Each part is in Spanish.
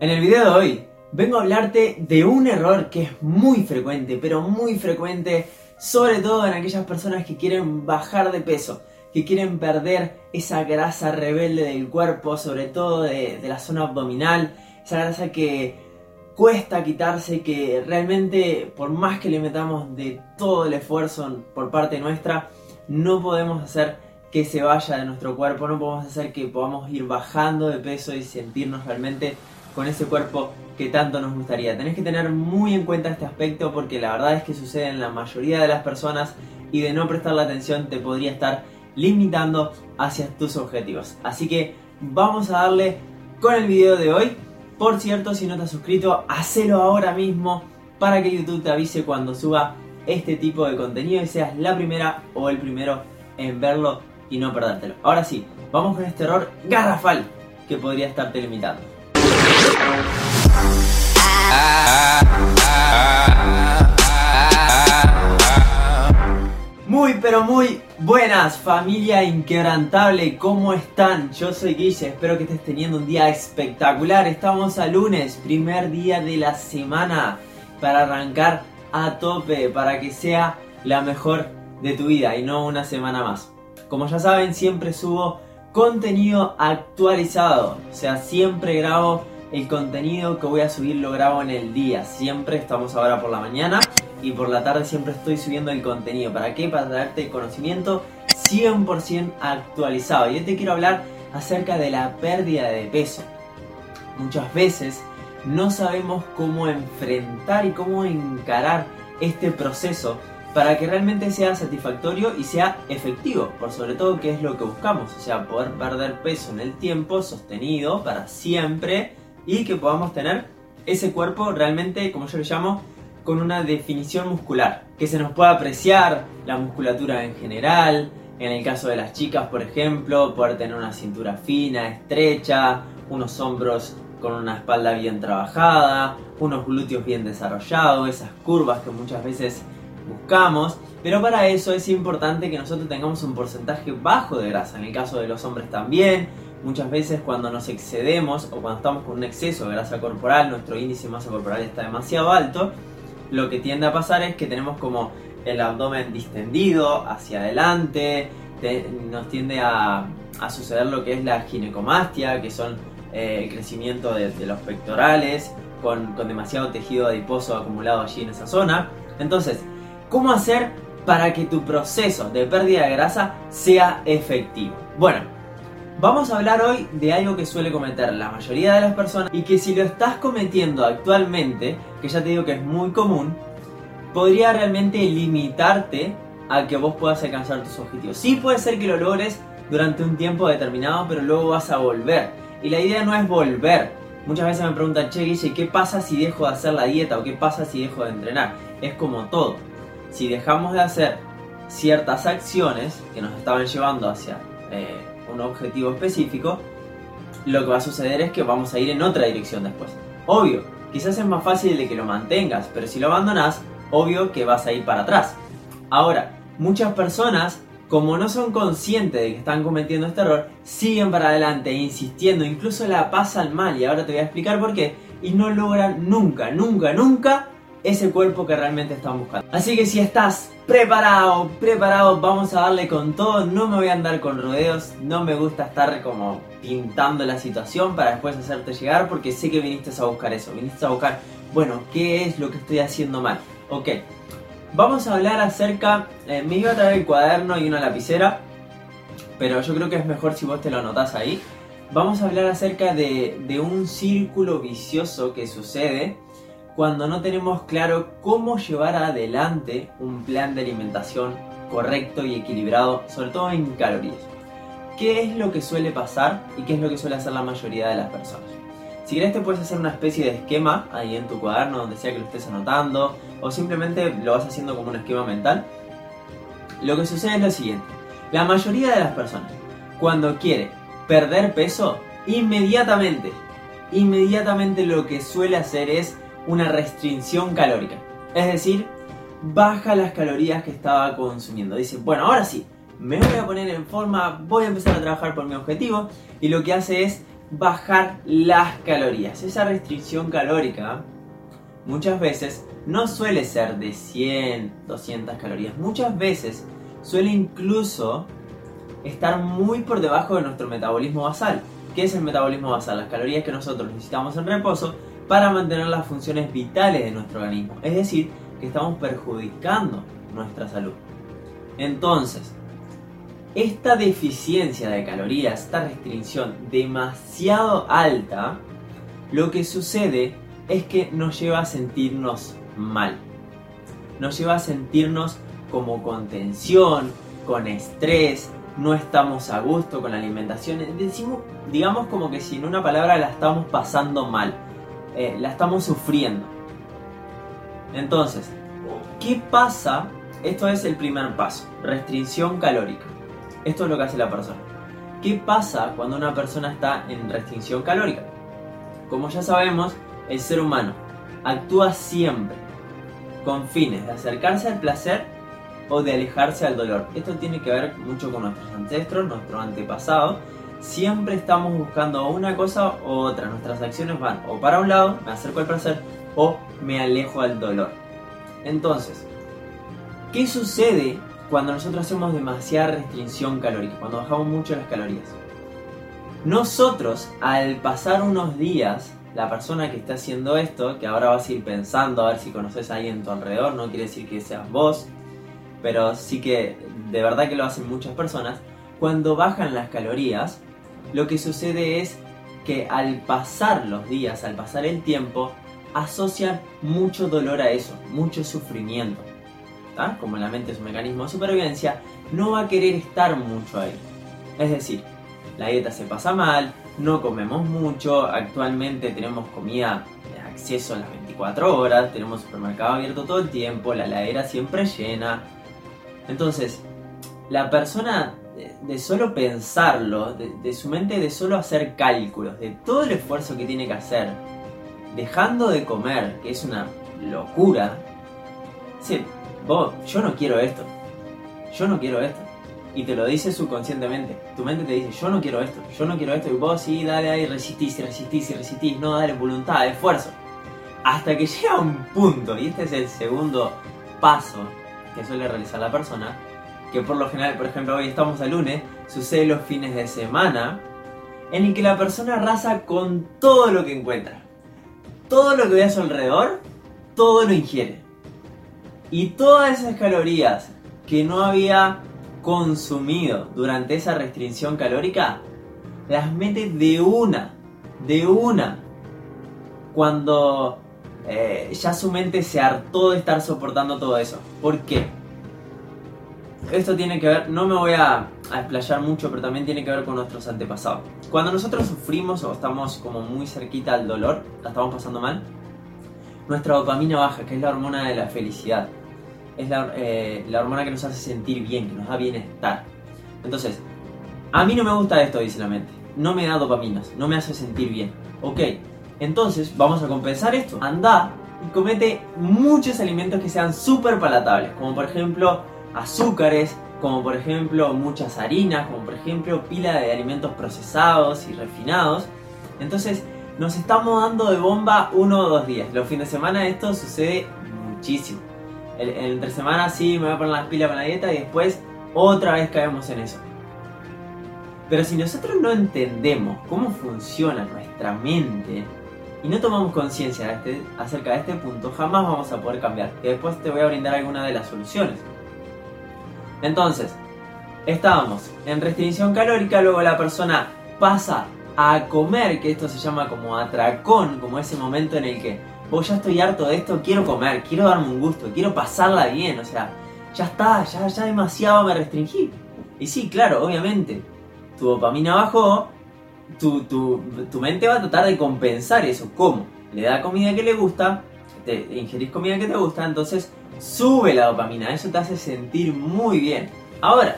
En el video de hoy vengo a hablarte de un error que es muy frecuente, pero muy frecuente, sobre todo en aquellas personas que quieren bajar de peso, que quieren perder esa grasa rebelde del cuerpo, sobre todo de, la zona abdominal, esa grasa que cuesta quitarse, que realmente por más que le metamos de todo el esfuerzo por parte nuestra, no podemos hacer que se vaya de nuestro cuerpo, no podemos hacer que podamos ir bajando de peso y sentirnos realmente con ese cuerpo que tanto nos gustaría. Tenés que tener muy en cuenta este aspecto porque la verdad es que sucede en la mayoría de las personas y de no prestar la atención te podría estar limitando hacia tus objetivos. Así que vamos a darle con el video de hoy. Por cierto, si no te has suscrito, hacelo ahora mismo para que YouTube te avise cuando suba este tipo de contenido y seas la primera o el primero en verlo y no perdértelo. Ahora sí, vamos con este error garrafal que podría estarte limitando. Muy pero muy buenas familia inquebrantable, ¿cómo están? Yo soy Guille, espero que estés teniendo un día espectacular. Estamos a lunes, primer día de la semana para arrancar a tope, para que sea la mejor de tu vida y no una semana más. Como ya saben, siempre subo contenido actualizado, o sea, siempre grabo el contenido que voy a subir lo grabo en el día. Siempre estamos ahora por la mañana y por la tarde siempre estoy subiendo el contenido. ¿Para qué? Para darte conocimiento 100% actualizado. Y hoy te quiero hablar acerca de la pérdida de peso. Muchas veces no sabemos cómo enfrentar y cómo encarar este proceso para que realmente sea satisfactorio y sea efectivo, por sobre todo que es lo que buscamos, o sea, poder perder peso en el tiempo sostenido para siempre y que podamos tener ese cuerpo realmente, como yo le llamo, con una definición muscular, que se nos pueda apreciar la musculatura en general, en el caso de las chicas, por ejemplo, poder tener una cintura fina, estrecha, unos hombros con una espalda bien trabajada, unos glúteos bien desarrollados, esas curvas que muchas veces buscamos, pero para eso es importante que nosotros tengamos un porcentaje bajo de grasa, en el caso de los hombres también, Muchas veces cuando nos excedemos o cuando estamos con un exceso de grasa corporal, nuestro índice de masa corporal está demasiado alto, lo que tiende a pasar es que tenemos como el abdomen distendido hacia adelante, nos tiende a, suceder lo que es la ginecomastia, que son eh, el crecimiento de, los pectorales, con, con demasiado tejido adiposo acumulado allí en esa zona. Entonces, ¿cómo hacer para que tu proceso de pérdida de grasa sea efectivo? Bueno, Vamos a hablar hoy de algo que suele cometer la mayoría de las personas y que si lo estás cometiendo actualmente, que ya te digo que es muy común, podría realmente limitarte a que vos puedas alcanzar tus objetivos. Sí puede ser que lo logres durante un tiempo determinado, pero luego vas a volver. Y la idea no es volver. Muchas veces me preguntan, che, Guille, ¿qué pasa si dejo de hacer la dieta o qué pasa si dejo de entrenar? Es como todo. Si dejamos de hacer ciertas acciones que nos estaban llevando hacia eh, un objetivo específico, lo que va a suceder es que vamos a ir en otra dirección después. Obvio, quizás es más fácil de que lo mantengas, pero si lo abandonas, obvio que vas a ir para atrás. Ahora, muchas personas, como no son conscientes de que están cometiendo este error, siguen para adelante, insistiendo, incluso la pasan mal, y ahora te voy a explicar por qué, y no logran nunca, nunca, nunca ese cuerpo que realmente están buscando. Así que si estás preparado, preparado, vamos a darle con todo. No me voy a andar con rodeos, no me gusta estar como pintando la situación para después hacerte llegar porque sé que viniste a buscar eso, viniste a buscar, bueno, ¿qué es lo que estoy haciendo mal? Ok, vamos a hablar acerca, eh, me iba a traer el cuaderno y una lapicera, pero yo creo que es mejor si vos te lo anotás ahí. Vamos a hablar acerca de, de un círculo vicioso que sucede cuando no tenemos claro cómo llevar adelante un plan de alimentación correcto y equilibrado, sobre todo en calorías. ¿Qué es lo que suele pasar y qué es lo que suele hacer la mayoría de las personas? Si querés te puedes hacer una especie de esquema ahí en tu cuaderno, donde sea que lo estés anotando, o simplemente lo vas haciendo como un esquema mental. Lo que sucede es lo siguiente. La mayoría de las personas, cuando quiere perder peso, inmediatamente, inmediatamente lo que suele hacer es una restricción calórica. Es decir, baja las calorías que estaba consumiendo. Dice, bueno, ahora sí, me voy a poner en forma, voy a empezar a trabajar por mi objetivo. Y lo que hace es bajar las calorías. Esa restricción calórica muchas veces no suele ser de 100, 200 calorías. Muchas veces suele incluso estar muy por debajo de nuestro metabolismo basal. ¿Qué es el metabolismo basal? Las calorías que nosotros necesitamos en reposo para mantener las funciones vitales de nuestro organismo. Es decir, que estamos perjudicando nuestra salud. Entonces, esta deficiencia de calorías, esta restricción demasiado alta, lo que sucede es que nos lleva a sentirnos mal. Nos lleva a sentirnos como con tensión, con estrés, no estamos a gusto con la alimentación. Decimos, digamos como que si en una palabra la estamos pasando mal, eh, la estamos sufriendo. Entonces, ¿qué pasa? Esto es el primer paso, restricción calórica. Esto es lo que hace la persona. ¿Qué pasa cuando una persona está en restricción calórica? Como ya sabemos, el ser humano actúa siempre con fines de acercarse al placer o de alejarse al dolor. Esto tiene que ver mucho con nuestros ancestros, nuestro antepasado. Siempre estamos buscando una cosa u otra. Nuestras acciones van o para un lado, me acerco al placer, o me alejo al dolor. Entonces, ¿qué sucede cuando nosotros hacemos demasiada restricción calórica? Cuando bajamos mucho las calorías. Nosotros, al pasar unos días, la persona que está haciendo esto, que ahora vas a ir pensando a ver si conoces a alguien en tu alrededor, no quiere decir que seas vos, pero sí que de verdad que lo hacen muchas personas, cuando bajan las calorías, lo que sucede es que al pasar los días, al pasar el tiempo, asocian mucho dolor a eso, mucho sufrimiento. Como la mente es un mecanismo de supervivencia, no va a querer estar mucho ahí. Es decir, la dieta se pasa mal, no comemos mucho, actualmente tenemos comida de acceso a las 24 horas, tenemos supermercado abierto todo el tiempo, la heladera siempre llena, entonces, la persona de, solo pensarlo, de, su mente de solo hacer cálculos, de todo el esfuerzo que tiene que hacer, dejando de comer, que es una locura, dice, vos, yo no quiero esto, yo no quiero esto. Y te lo dice subconscientemente. Tu mente te dice, yo no quiero esto, yo no quiero esto. Y vos sí, dale ahí, resistís, resistís y resistís. No, dale voluntad, esfuerzo. Hasta que llega un punto, y este es el segundo paso que suele realizar la persona, que por lo general, por ejemplo, hoy estamos a lunes, sucede los fines de semana, en el que la persona arrasa con todo lo que encuentra. Todo lo que ve a su alrededor, todo lo ingiere. Y todas esas calorías que no había consumido durante esa restricción calórica, las mete de una, de una. Cuando eh, ya su mente se hartó de estar soportando todo eso. ¿Por qué? Esto tiene que ver, no me voy a, explayar mucho, pero también tiene que ver con nuestros antepasados. Cuando nosotros sufrimos o estamos como muy cerquita al dolor, la estamos pasando mal, nuestra dopamina baja, que es la hormona de la felicidad. Es la, eh, la hormona que nos hace sentir bien, que nos da bienestar. Entonces, a mí no me gusta esto, dice la mente. No me da dopaminas, no me hace sentir bien. Ok, entonces, vamos a compensar esto. Anda y comete muchos alimentos que sean súper palatables, como por ejemplo azúcares, como por ejemplo muchas harinas, como por ejemplo pila de alimentos procesados y refinados. Entonces, nos estamos dando de bomba uno o dos días. Los fines de semana esto sucede muchísimo. El, entre semana sí me voy a poner las pilas con la dieta y después otra vez caemos en eso. Pero si nosotros no entendemos cómo funciona nuestra mente, y no tomamos conciencia este, acerca de este punto, jamás vamos a poder cambiar. Y después te voy a brindar alguna de las soluciones. Entonces, estábamos en restricción calórica, luego la persona pasa a comer, que esto se llama como atracón, como ese momento en el que, vos ya estoy harto de esto, quiero comer, quiero darme un gusto, quiero pasarla bien, o sea, ya está, ya, ya demasiado me restringí. Y sí, claro, obviamente, tu dopamina bajó, tu, tu, mente va a tratar de compensar eso. ¿Cómo? Le da comida que le gusta, te ingerís comida que te gusta, entonces sube la dopamina. Eso te hace sentir muy bien. Ahora,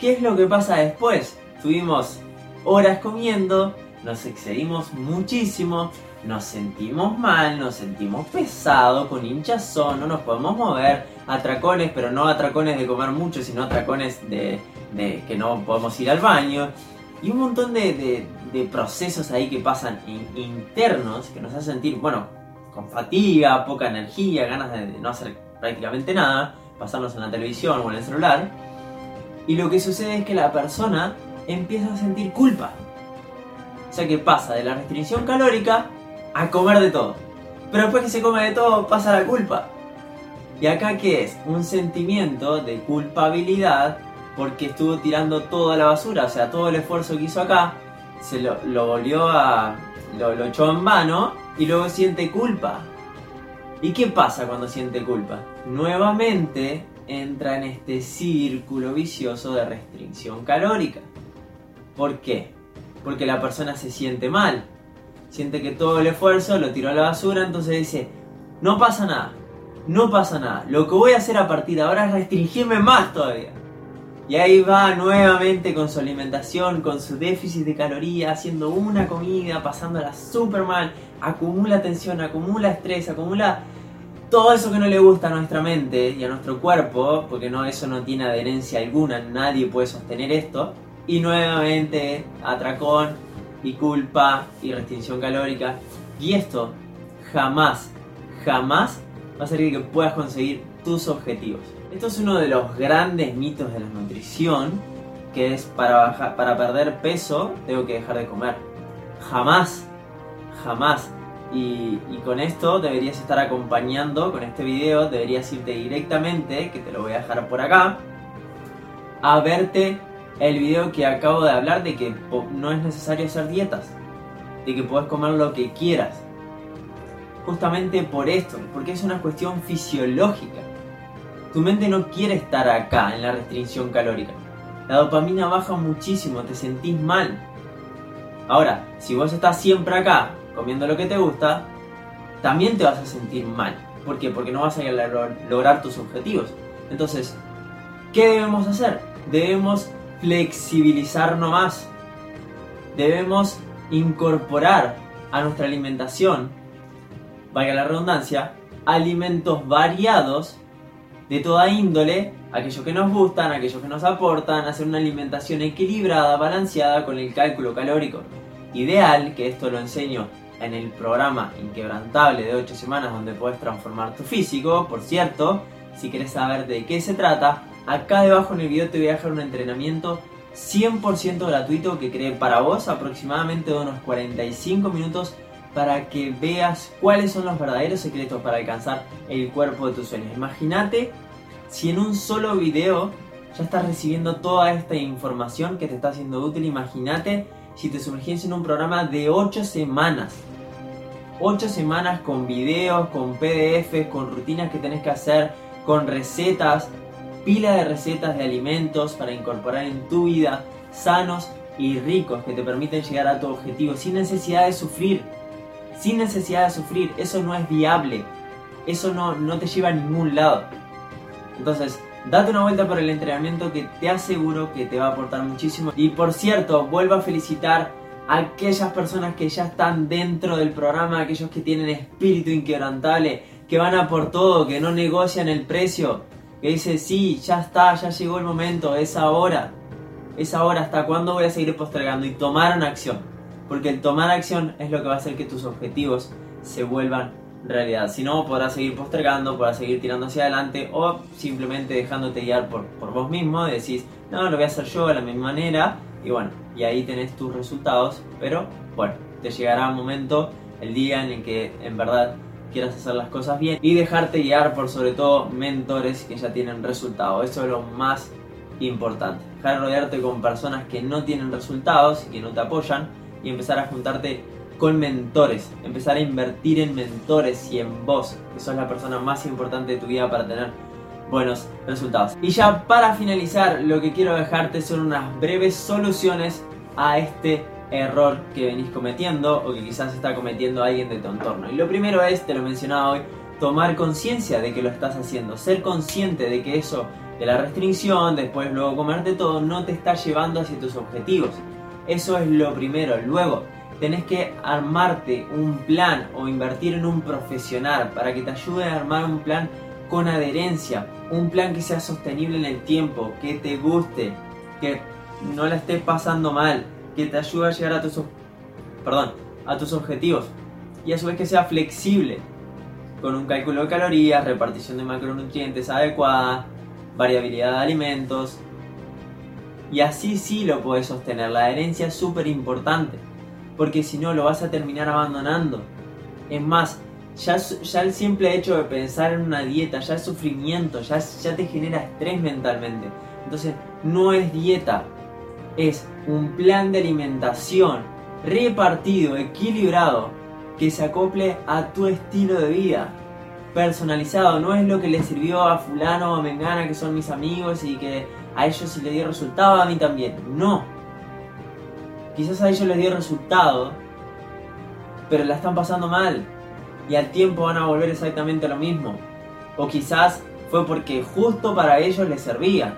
¿qué es lo que pasa después? Tuvimos horas comiendo, nos excedimos muchísimo, nos sentimos mal, nos sentimos pesados, con hinchazón, no nos podemos mover, atracones, pero no atracones de comer mucho, sino atracones de, de que no podemos ir al baño y un montón de, procesos ahí que pasan internos que nos hacen sentir, bueno, con fatiga, poca energía, ganas de no hacer prácticamente nada, pasarnos en la televisión o en el celular. Y lo que sucede es que la persona empieza a sentir culpa. O sea que pasa de la restricción calórica a comer de todo. Pero después que se come de todo pasa la culpa. ¿Y acá qué es? Un sentimiento de culpabilidad porque estuvo tirando toda la basura, o sea, todo el esfuerzo que hizo acá, se lo, volvió a... Lo, lo echó en vano y luego siente culpa. ¿Y qué pasa cuando siente culpa? Nuevamente entra en este círculo vicioso de restricción calórica. ¿Por qué? Porque la persona se siente mal. Siente que todo el esfuerzo lo tiró a la basura, entonces dice, no pasa nada, no pasa nada. Lo que voy a hacer a partir de ahora es restringirme más todavía. Y ahí va nuevamente con su alimentación, con su déficit de calorías, haciendo una comida, pasándola súper mal, acumula tensión, acumula estrés, acumula todo eso que no le gusta a nuestra mente y a nuestro cuerpo, porque no, eso no tiene adherencia alguna, nadie puede sostener esto. Y nuevamente atracón y culpa y restricción calórica. Y esto jamás, jamás va a hacer que puedas conseguir tus objetivos. Esto es uno de los grandes mitos de la nutrición, que es para, para perder peso tengo que dejar de comer. Jamás, jamás. Y, y, con esto deberías estar acompañando, con este video deberías irte directamente, que te lo voy a dejar por acá, a verte el video que acabo de hablar de que no es necesario hacer dietas, de que puedes comer lo que quieras. Justamente por esto, porque es una cuestión fisiológica. Tu mente no quiere estar acá en la restricción calórica. La dopamina baja muchísimo, te sentís mal. Ahora, si vos estás siempre acá comiendo lo que te gusta, también te vas a sentir mal. ¿Por qué? Porque no vas a lograr tus objetivos. Entonces, ¿qué debemos hacer? Debemos flexibilizarnos más. Debemos incorporar a nuestra alimentación, vaya la redundancia, alimentos variados de toda índole, aquellos que nos gustan, aquellos que nos aportan, hacer una alimentación equilibrada, balanceada con el cálculo calórico. Ideal, que esto lo enseño en el programa Inquebrantable de 8 semanas donde puedes transformar tu físico, por cierto, si quieres saber de qué se trata, acá debajo en el video te voy a dejar un entrenamiento 100% gratuito que creé para vos, aproximadamente de unos 45 minutos para que veas cuáles son los verdaderos secretos para alcanzar el cuerpo de tus sueños. Imagínate si en un solo video ya estás recibiendo toda esta información que te está siendo útil. Imagínate si te sumergís en un programa de 8 semanas. 8 semanas con videos, con PDFs, con rutinas que tenés que hacer, con recetas, pila de recetas de alimentos para incorporar en tu vida, sanos y ricos que te permiten llegar a tu objetivo sin necesidad de sufrir sin necesidad de sufrir. Eso no es viable. Eso no, no te lleva a ningún lado. Entonces, date una vuelta por el entrenamiento que te aseguro que te va a aportar muchísimo. Y por cierto, vuelvo a felicitar a aquellas personas que ya están dentro del programa, aquellos que tienen espíritu inquebrantable, que van a por todo, que no negocian el precio, que dice, sí, ya está, ya llegó el momento, es ahora. Es ahora, ¿hasta cuándo voy a seguir postergando? Y tomaron acción. Porque el tomar acción es lo que va a hacer que tus objetivos se vuelvan realidad. Si no, podrás seguir postergando, podrás seguir tirando hacia adelante o simplemente dejándote guiar por, por vos mismo. Y decís, no, lo voy a hacer yo de la misma manera. Y bueno, y ahí tenés tus resultados. Pero bueno, te llegará un momento, el día en el que en verdad quieras hacer las cosas bien y dejarte guiar por sobre todo mentores que ya tienen resultados. Eso es lo más importante. Dejar de rodearte con personas que no tienen resultados y que no te apoyan y empezar a juntarte con mentores, empezar a invertir en mentores y en vos, que sos la persona más importante de tu vida para tener buenos resultados. Y ya para finalizar, lo que quiero dejarte son unas breves soluciones a este error que venís cometiendo o que quizás está cometiendo alguien de tu entorno. Y lo primero es, te lo mencionaba hoy, tomar conciencia de que lo estás haciendo, ser consciente de que eso de la restricción, después luego comerte todo, no te está llevando hacia tus objetivos. Eso es lo primero. Luego, tenés que armarte un plan o invertir en un profesional para que te ayude a armar un plan con adherencia, un plan que sea sostenible en el tiempo, que te guste, que no la estés pasando mal, que te ayude a llegar a tus, perdón, a tus objetivos y a su vez que sea flexible con un cálculo de calorías, repartición de macronutrientes adecuada, variabilidad de alimentos. Y así sí lo puedes sostener. La adherencia es súper importante, porque si no lo vas a terminar abandonando. Es más, ya, ya, el simple hecho de pensar en una dieta, ya es sufrimiento, ya, ya te genera estrés mentalmente. Entonces, no es dieta, es un plan de alimentación repartido, equilibrado, que se acople a tu estilo de vida. Personalizado, no es lo que le sirvió a fulano o a mengana que son mis amigos y que a ellos sí le dio resultado, a mí también. No. Quizás a ellos les dio resultado, pero la están pasando mal y al tiempo van a volver exactamente lo mismo. O quizás fue porque justo para ellos les servía,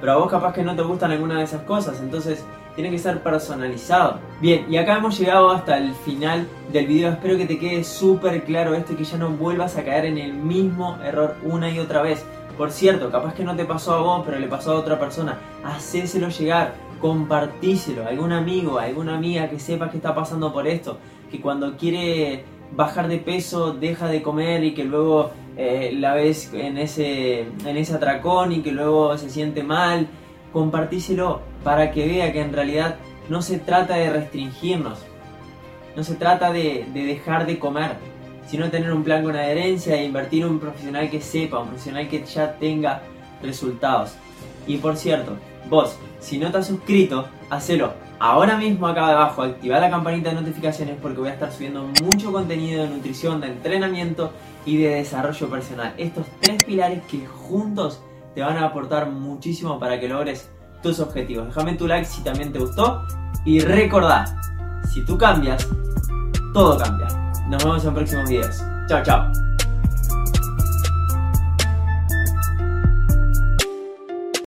pero a vos capaz que no te gustan alguna de esas cosas, entonces tiene que ser personalizado. Bien, y acá hemos llegado hasta el final del video. Espero que te quede súper claro esto y que ya no vuelvas a caer en el mismo error una y otra vez. Por cierto, capaz que no te pasó a vos, pero le pasó a otra persona. Hacéselo llegar, compartíselo a algún amigo, a alguna amiga que sepa que está pasando por esto. Que cuando quiere bajar de peso deja de comer y que luego eh, la ves en ese, en ese atracón y que luego se siente mal compartíselo para que vea que en realidad no se trata de restringirnos, no se trata de, dejar de comer, sino tener un plan con adherencia e invertir en un profesional que sepa, un profesional que ya tenga resultados. Y por cierto, vos, si no te has suscrito, hacelo ahora mismo acá abajo, activa la campanita de notificaciones porque voy a estar subiendo mucho contenido de nutrición, de entrenamiento y de desarrollo personal. Estos tres pilares que juntos te van a aportar muchísimo para que logres tus objetivos. Déjame tu like si también te gustó y recordá, si tú cambias, todo cambia. Nos vemos en próximos videos. Chao, chao.